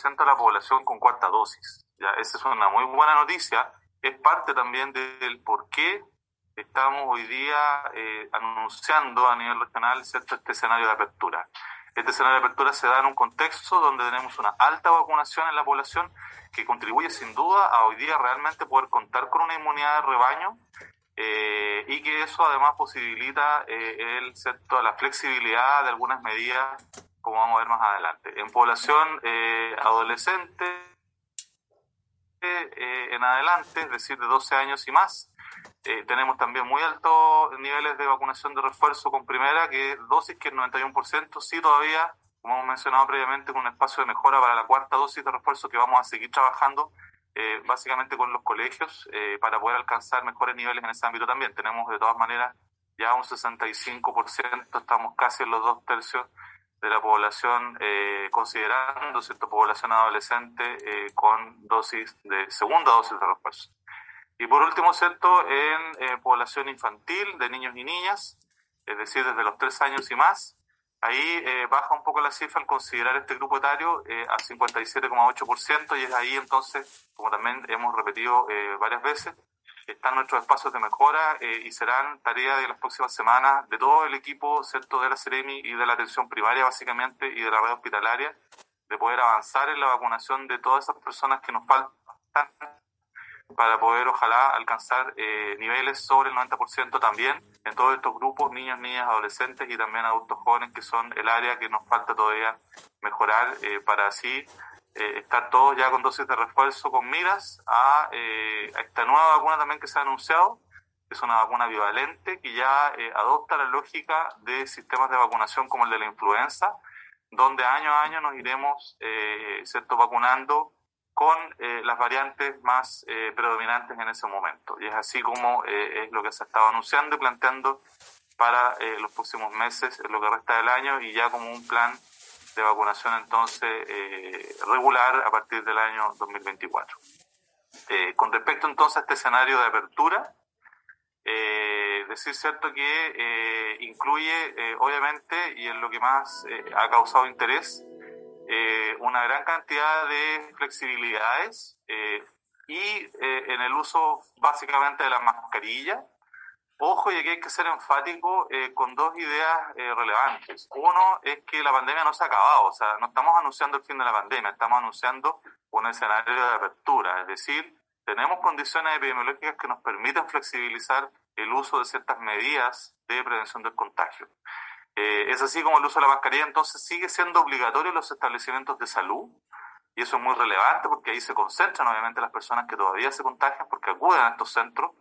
cbp.gov/careers. de la población con cuarta dosis. Ya, esa es una muy buena noticia. Es parte también del por qué estamos hoy día eh, anunciando a nivel regional ¿cierto? este escenario de apertura. Este escenario de apertura se da en un contexto donde tenemos una alta vacunación en la población que contribuye sin duda a hoy día realmente poder contar con una inmunidad de rebaño eh, y que eso además posibilita eh, el, ¿cierto? la flexibilidad de algunas medidas como vamos a ver más adelante. En población eh, adolescente eh, en adelante, es decir, de 12 años y más, eh, tenemos también muy altos niveles de vacunación de refuerzo con primera, que dosis que el 91%, sí todavía, como hemos mencionado previamente, con un espacio de mejora para la cuarta dosis de refuerzo que vamos a seguir trabajando básicamente con los colegios para poder alcanzar mejores niveles en ese ámbito también. Tenemos de todas maneras ya un 65%, estamos casi en los dos tercios de la población, eh, considerando cierta población adolescente eh, con dosis de segunda dosis de refuerzo. Y por último, cierto, en eh, población infantil de niños y niñas, es decir, desde los tres años y más, ahí baja un poco la cifra al considerar este grupo etario a 57,8% y es ahí entonces, como también hemos repetido varias veces, están nuestros espacios de mejora eh, y serán tarea de las próximas semanas de todo el equipo ¿cierto? de la Ceremi y de la atención primaria básicamente y de la red hospitalaria de poder avanzar en la vacunación de todas esas personas que nos faltan para poder ojalá alcanzar eh, niveles sobre el 90% también en todos estos grupos, niños, niñas, adolescentes y también adultos jóvenes que son el área que nos falta todavía mejorar eh, para así eh, todos ya con dosis de refuerzo con miras a, eh, esta nueva vacuna también que se ha anunciado, que es una vacuna bivalente que ya eh, adopta la lógica de sistemas de vacunación como el de la influenza, donde año a año nos iremos eh, ¿cierto? vacunando con eh, las variantes más predominantes en ese momento. Y es así como es lo que se ha estado anunciando y planteando para los próximos meses, lo que resta del año, y ya como un plan de vacunación entonces eh, regular a partir del año 2024. Eh, con respecto entonces a este escenario de apertura, eh, decir cierto que eh, incluye eh, obviamente y es lo que más ha causado interés una gran cantidad de flexibilidades y en el uso básicamente de la mascarilla Ojo, y aquí hay que ser enfático eh, con dos ideas eh, relevantes. Uno es que la pandemia no se ha acabado, o sea, no estamos anunciando el fin de la pandemia, estamos anunciando un escenario de apertura, es decir, tenemos condiciones epidemiológicas que nos permiten flexibilizar el uso de ciertas medidas de prevención del contagio. Eh, es así como el uso de la mascarilla entonces sigue siendo obligatorio en los establecimientos de salud, y eso es muy relevante porque ahí se concentran obviamente las personas que todavía se contagian porque acuden a estos centros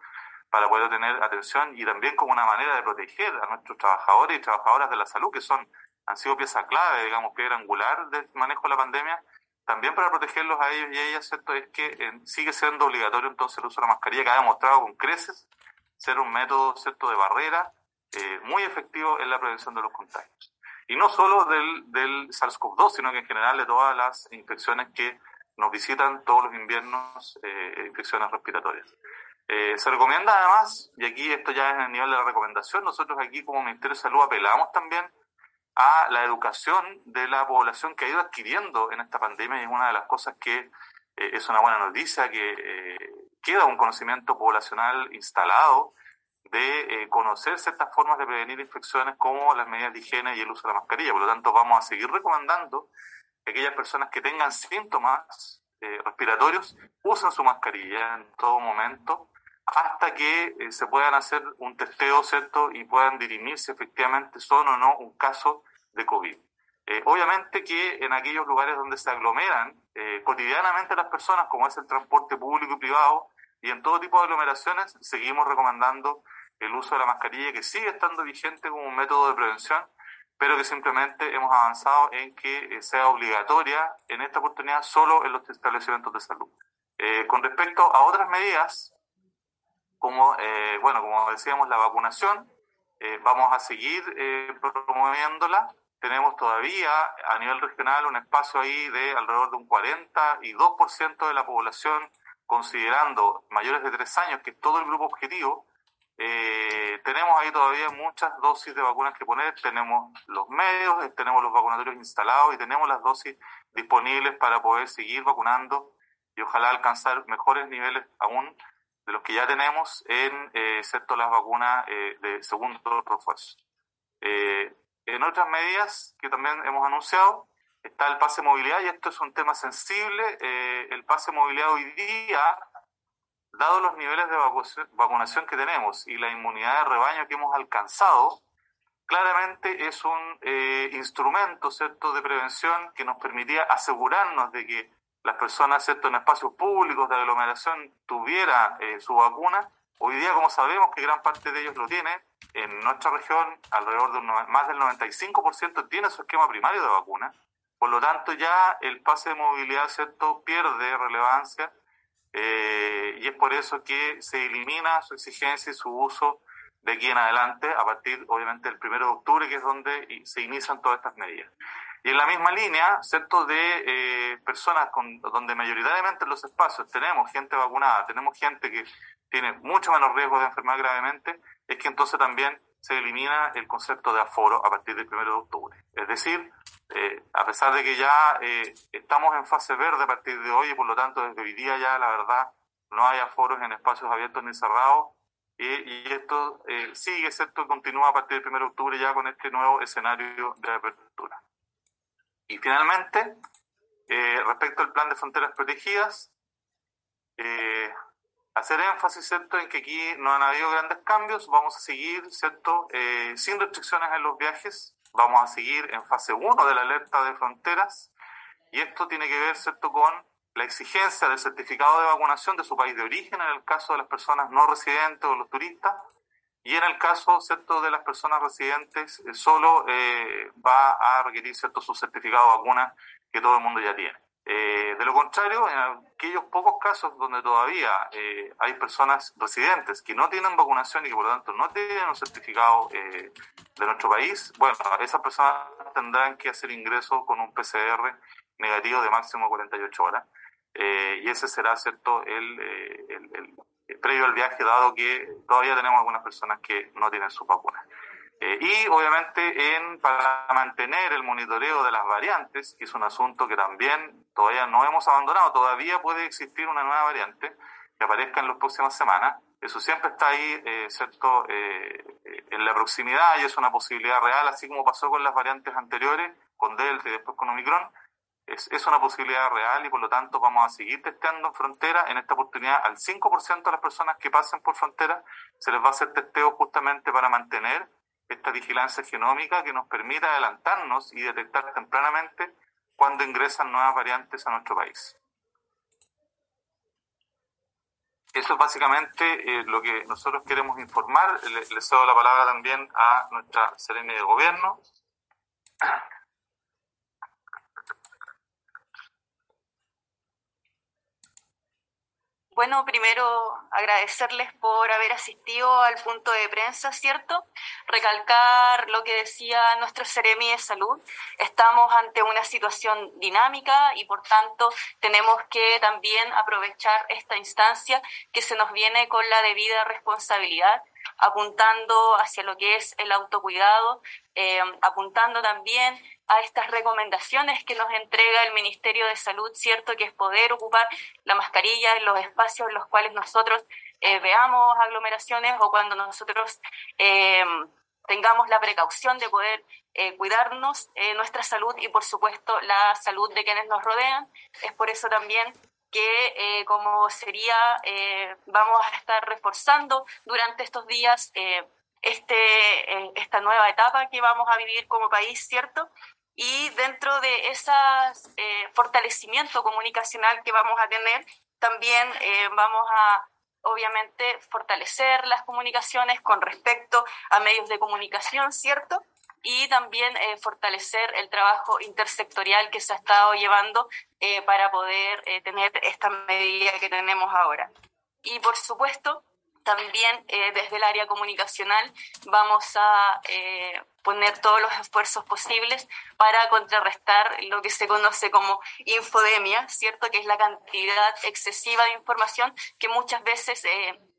para poder tener atención y también como una manera de proteger a nuestros trabajadores y trabajadoras de la salud, que son han sido pieza clave, digamos, piedra angular del manejo de la pandemia, también para protegerlos a ellos y a ellas, ¿cierto? Es que eh, sigue siendo obligatorio entonces el uso de la mascarilla, que ha demostrado con creces ser un método, ¿cierto?, de barrera eh, muy efectivo en la prevención de los contagios. Y no solo del, del SARS-CoV-2, sino que en general de todas las infecciones que nos visitan todos los inviernos, eh, infecciones respiratorias. Eh, se recomienda además, y aquí esto ya es en el nivel de la recomendación, nosotros aquí como Ministerio de Salud apelamos también a la educación de la población que ha ido adquiriendo en esta pandemia y es una de las cosas que eh, es una buena noticia, que eh, queda un conocimiento poblacional instalado de conocer ciertas formas de prevenir infecciones como las medidas de higiene y el uso de la mascarilla. Por lo tanto, vamos a seguir recomendando que aquellas personas que tengan síntomas respiratorios usen su mascarilla en todo momento hasta que eh, se puedan hacer un testeo, ¿cierto? Y puedan dirimir si efectivamente son o no un caso de COVID. Eh, obviamente que en aquellos lugares donde se aglomeran eh, cotidianamente las personas, como es el transporte público y privado, y en todo tipo de aglomeraciones, seguimos recomendando el uso de la mascarilla, que sigue estando vigente como un método de prevención, pero que simplemente hemos avanzado en que sea obligatoria en esta oportunidad solo en los establecimientos de salud. Con respecto a otras medidas, como, eh, bueno, como decíamos, la vacunación, vamos a seguir promoviéndola. Tenemos todavía a nivel regional un espacio ahí de alrededor de un 42% de la población, considerando mayores de tres años, que es todo el grupo objetivo, eh, tenemos ahí todavía muchas dosis de vacunas que poner, tenemos los medios, eh, tenemos los vacunatorios instalados y tenemos las dosis disponibles para poder seguir vacunando y ojalá alcanzar mejores niveles aún de los que ya tenemos en eh, excepto las vacunas eh, de segundo refuerzo. en otras medidas que también hemos anunciado está el pase de movilidad y esto es un tema sensible. el pase de movilidad hoy día dado los niveles de vacunación que tenemos y la inmunidad de rebaño que hemos alcanzado, claramente es un eh, instrumento ¿cierto? de prevención que nos permitía asegurarnos de que las personas en espacios públicos de aglomeración tuvieran eh, su vacuna. Hoy día, como sabemos que gran parte de ellos lo tiene, en nuestra región alrededor de más del 95% tiene su esquema primario de vacuna. Por lo tanto, ya el pase de movilidad ¿cierto? pierde relevancia eh, y es por eso que se elimina su exigencia y su uso de aquí en adelante, a partir obviamente del 1 de octubre, que es donde se inician todas estas medidas. Y en la misma línea, ¿cierto?, de eh, personas con, donde mayoritariamente en los espacios tenemos gente vacunada, tenemos gente que tiene mucho menos riesgo de enfermar gravemente, es que entonces también se elimina el concepto de aforo a partir del 1 de octubre. Es decir, eh, a pesar de que ya eh, estamos en fase verde a partir de hoy y por lo tanto desde hoy día ya la verdad no hay aforos en espacios abiertos ni cerrados y, esto eh, sigue, excepto continúa a partir del 1 de octubre ya con este nuevo escenario de apertura. Finalmente, respecto al plan de fronteras protegidas, hacer énfasis ¿cierto? en que aquí no han habido grandes cambios, vamos a seguir ¿cierto? sin restricciones en los viajes, Vamos a seguir en fase 1 de la alerta de fronteras y esto tiene que ver ¿cierto? con la exigencia del certificado de vacunación de su país de origen en el caso de las personas no residentes o los turistas y en el caso ¿cierto? de las personas residentes eh, solo eh, va a requerir ¿cierto? su certificado de vacuna que todo el mundo ya tiene. Eh, de lo contrario, en aquellos pocos casos donde todavía eh, hay personas residentes que no tienen vacunación y que por lo tanto no tienen un certificado eh, de nuestro país, bueno, esas personas tendrán que hacer ingreso con un PCR negativo de máximo 48 horas. y ese será, ¿cierto?, el, el, previo al viaje, dado que todavía tenemos algunas personas que no tienen su vacuna. Eh, y obviamente en, para mantener el monitoreo de las variantes, que es un asunto que también todavía no hemos abandonado, todavía puede existir una nueva variante que aparezca en las próximas semanas. Eso siempre está ahí, eh, ¿cierto?, eh, en la proximidad y es una posibilidad real, así como pasó con las variantes anteriores, con Delta y después con Omicron. Es, es una posibilidad real y por lo tanto vamos a seguir testeando en frontera. En esta oportunidad, al 5% de las personas que pasen por frontera se les va a hacer testeo justamente para mantener esta vigilancia genómica que nos permita adelantarnos y detectar tempranamente cuando ingresan nuevas variantes a nuestro país. Eso es básicamente eh, lo que nosotros queremos informar. Le, le, cedo la palabra también a nuestra serena de gobierno. Bueno, primero agradecerles por haber asistido al punto de prensa, ¿cierto? Recalcar lo que decía nuestro Ceremi de Salud. Estamos ante una situación dinámica y por tanto tenemos que también aprovechar esta instancia que se nos viene con la debida responsabilidad apuntando hacia lo que es el autocuidado, eh, apuntando también a estas recomendaciones que nos entrega el Ministerio de Salud, ¿cierto? Que es poder ocupar la mascarilla en los espacios en los cuales nosotros eh, veamos aglomeraciones o cuando nosotros eh, tengamos la precaución de poder cuidarnos nuestra salud y, por supuesto, la salud de quienes nos rodean. Es por eso también que eh, como sería, eh, vamos a estar reforzando durante estos días eh, este, esta nueva etapa que vamos a vivir como país, ¿cierto? Y dentro de ese fortalecimiento comunicacional que vamos a tener, también vamos a obviamente fortalecer las comunicaciones con respecto a medios de comunicación, ¿cierto? Y también eh, fortalecer el trabajo intersectorial que se ha estado llevando eh, para poder eh, tener esta medida que tenemos ahora. Y por supuesto, también desde el área comunicacional vamos a poner todos los esfuerzos posibles para contrarrestar lo que se conoce como infodemia, ¿cierto? Que es la cantidad excesiva de información que muchas veces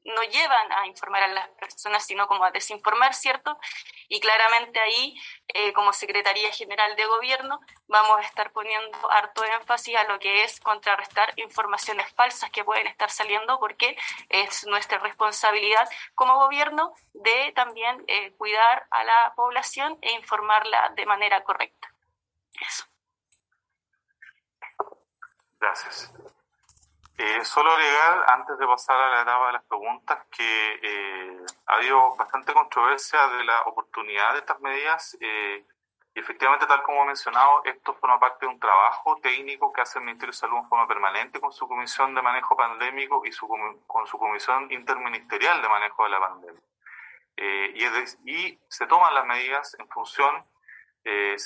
no llevan a informar a las personas, sino como a desinformar, ¿cierto? Y claramente ahí, eh, como Secretaría General de Gobierno, vamos a estar poniendo harto énfasis a lo que es contrarrestar informaciones falsas que pueden estar saliendo, porque es nuestra responsabilidad como gobierno de también eh, cuidar a la población e informarla de manera correcta. Eso. Gracias. Eh, solo agregar, antes de pasar a la etapa de las preguntas, que eh, ha habido bastante controversia de la oportunidad de estas medidas. Eh, y efectivamente, tal como he mencionado, esto forma parte de un trabajo técnico que hace el Ministerio de Salud en forma permanente con su Comisión de Manejo Pandémico y su, con su Comisión Interministerial de Manejo de la Pandemia. y, y se toman las medidas en función eh.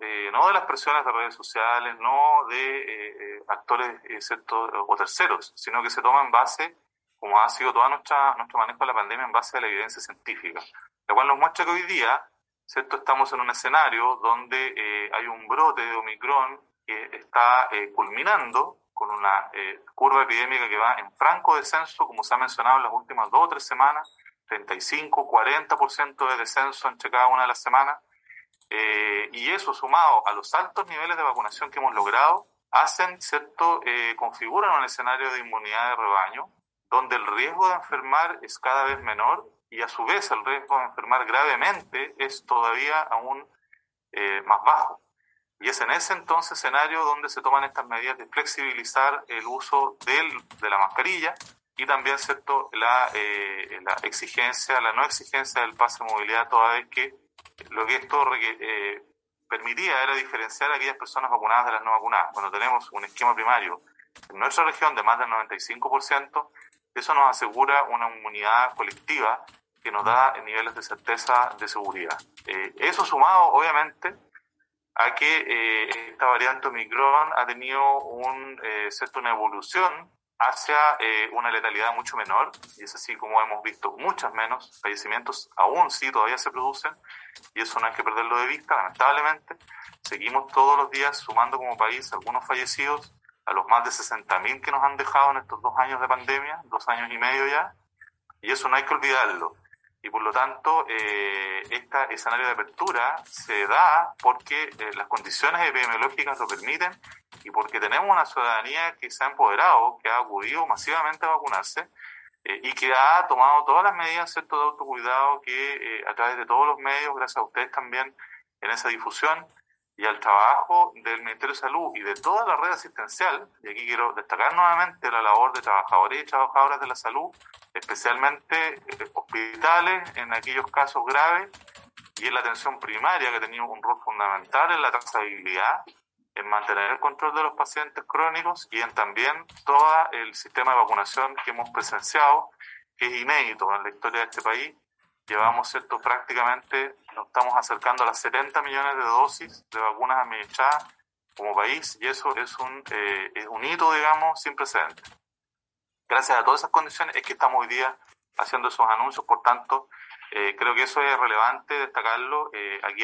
Eh, no de las presiones de redes sociales, no de eh, actores ¿cierto? o terceros, sino que se toma en base, como ha sido todo nuestro manejo de la pandemia, en base a la evidencia científica, la cual nos muestra que hoy día ¿cierto? estamos en un escenario donde hay un brote de Omicron que está culminando con una curva epidémica que va en franco descenso, como se ha mencionado en las últimas dos o tres semanas, 35, 40% de descenso entre cada una de las semanas, eh, y eso sumado a los altos niveles de vacunación que hemos logrado, hacen, ¿cierto?, eh, configuran un escenario de inmunidad de rebaño, donde el riesgo de enfermar es cada vez menor y a su vez el riesgo de enfermar gravemente es todavía aún eh, más bajo. Y es en ese entonces escenario donde se toman estas medidas de flexibilizar el uso del, de la mascarilla y también ¿cierto? La, la exigencia, la no exigencia del pase de movilidad, toda vez que lo que esto eh, permitía era diferenciar a aquellas personas vacunadas de las no vacunadas. Cuando tenemos un esquema primario en nuestra región de más del 95%, eso nos asegura una inmunidad colectiva que nos da niveles de certeza de seguridad. Eh, eso sumado, obviamente, a que eh, esta variante Omicron ha tenido un, eh, una evolución hacia eh, una letalidad mucho menor, y es así como hemos visto muchas menos fallecimientos, aún sí todavía se producen, y eso no hay que perderlo de vista, lamentablemente. Seguimos todos los días sumando como país algunos fallecidos a los más de 60.000 que nos han dejado en estos dos años de pandemia, dos años y medio ya, y eso no hay que olvidarlo. Y por lo tanto, eh, este escenario de apertura se da porque eh, las condiciones epidemiológicas lo permiten y porque tenemos una ciudadanía que se ha empoderado, que ha acudido masivamente a vacunarse eh, y que ha tomado todas las medidas de autocuidado que eh, a través de todos los medios, gracias a ustedes también en esa difusión y al trabajo del Ministerio de Salud y de toda la red asistencial, y aquí quiero destacar nuevamente la labor de trabajadores y trabajadoras de la salud, especialmente eh, hospitales en aquellos casos graves y en la atención primaria que ha tenido un rol fundamental en la trazabilidad, en mantener el control de los pacientes crónicos y en también todo el sistema de vacunación que hemos presenciado, que es inédito en la historia de este país. Llevamos, ¿cierto? Prácticamente nos estamos acercando a las 70 millones de dosis de vacunas administradas como país y eso es un, eh, es un hito, digamos, sin precedentes gracias a todas esas condiciones es que estamos hoy día haciendo esos anuncios, por tanto, eh, creo que eso es relevante destacarlo. Eh, aquí